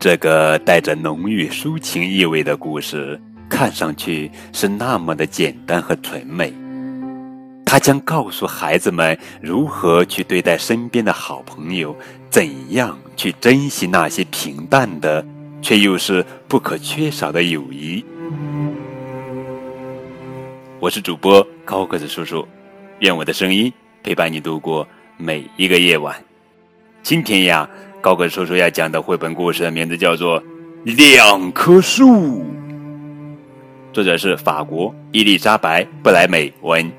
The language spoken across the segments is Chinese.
这个带着浓郁抒情意味的故事，看上去是那么的简单和纯美。它将告诉孩子们如何去对待身边的好朋友，怎样去珍惜那些平淡的却又是不可缺少的友谊。我是主播高个子叔叔，愿我的声音陪伴你度过每一个夜晚。今天呀。高个叔叔要讲的绘本故事的名字叫做《两棵树》，作者是法国伊丽莎白·布莱美文，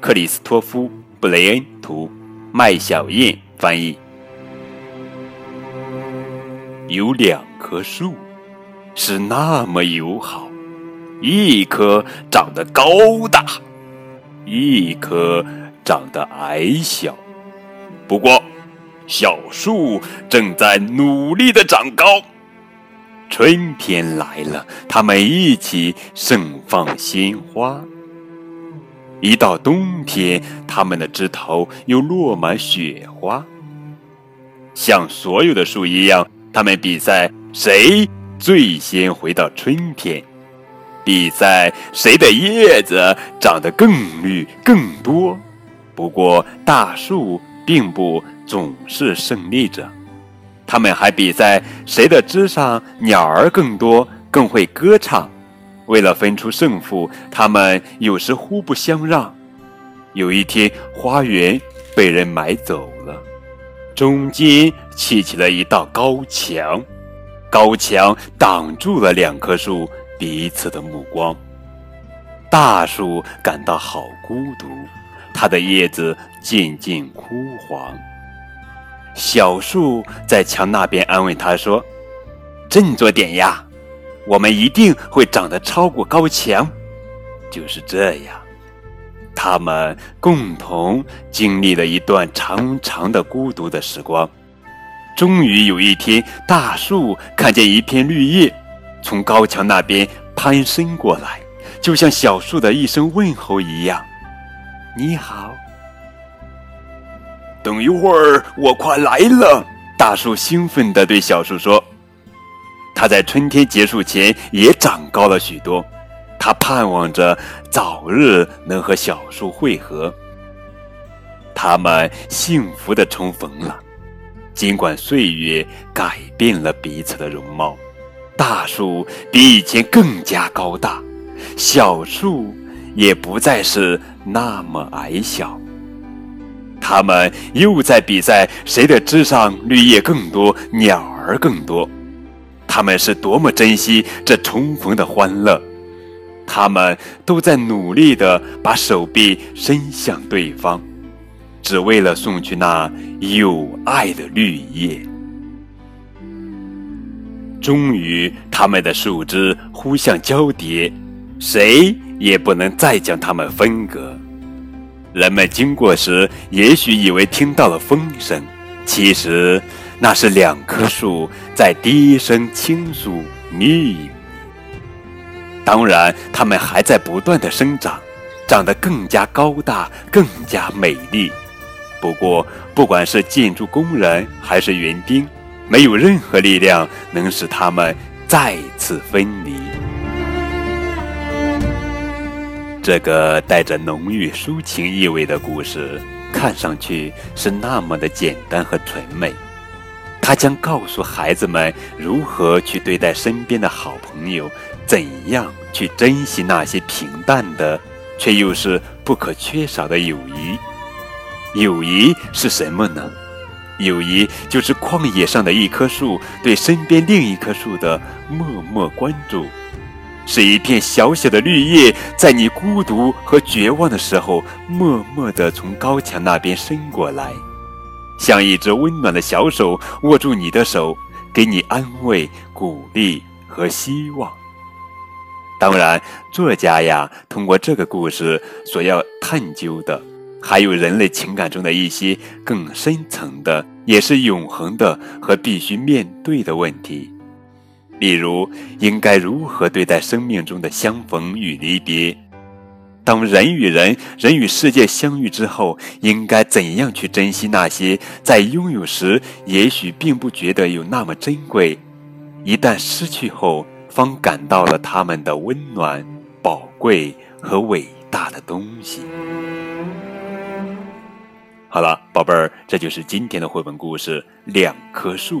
克里斯托夫·布雷恩图，麦小燕翻译。有两棵树，是那么友好，一棵长得高大，一棵长得矮小。不过。小树正在努力的长高。春天来了，它们一起盛放鲜花。一到冬天，它们的枝头又落满雪花。像所有的树一样，它们比赛谁最先回到春天，比赛谁的叶子长得更绿更多。不过，大树并不。总是胜利者，他们还比赛谁的枝上鸟儿更多，更会歌唱。为了分出胜负，他们有时互不相让。有一天，花园被人买走了，中间砌起了一道高墙，高墙挡住了两棵树彼此的目光。大树感到好孤独，它的叶子渐渐枯黄。小树在墙那边安慰他说：“振作点呀，我们一定会长得超过高墙。”就是这样，他们共同经历了一段长长的孤独的时光。终于有一天，大树看见一片绿叶从高墙那边攀升过来，就像小树的一声问候一样：“你好。”等一会儿，我快来了！大树兴奋地对小树说：“它在春天结束前也长高了许多，它盼望着早日能和小树会合。他们幸福地重逢了，尽管岁月改变了彼此的容貌。大树比以前更加高大，小树也不再是那么矮小。”他们又在比赛谁的枝上绿叶更多，鸟儿更多。他们是多么珍惜这重逢的欢乐！他们都在努力地把手臂伸向对方，只为了送去那有爱的绿叶。终于，他们的树枝互相交叠，谁也不能再将它们分隔。人们经过时，也许以为听到了风声，其实那是两棵树在低声倾诉秘密。当然，它们还在不断的生长，长得更加高大，更加美丽。不过，不管是建筑工人还是园丁，没有任何力量能使它们再次分离。这个带着浓郁抒情意味的故事，看上去是那么的简单和纯美。它将告诉孩子们如何去对待身边的好朋友，怎样去珍惜那些平淡的却又是不可缺少的友谊。友谊是什么呢？友谊就是旷野上的一棵树对身边另一棵树的默默关注。是一片小小的绿叶，在你孤独和绝望的时候，默默地从高墙那边伸过来，像一只温暖的小手握住你的手，给你安慰、鼓励和希望。当然，作家呀，通过这个故事所要探究的，还有人类情感中的一些更深层的，也是永恒的和必须面对的问题。例如，应该如何对待生命中的相逢与离别？当人与人、人与世界相遇之后，应该怎样去珍惜那些在拥有时也许并不觉得有那么珍贵，一旦失去后，方感到了它们的温暖、宝贵和伟大的东西。好了，宝贝儿，这就是今天的绘本故事《两棵树》。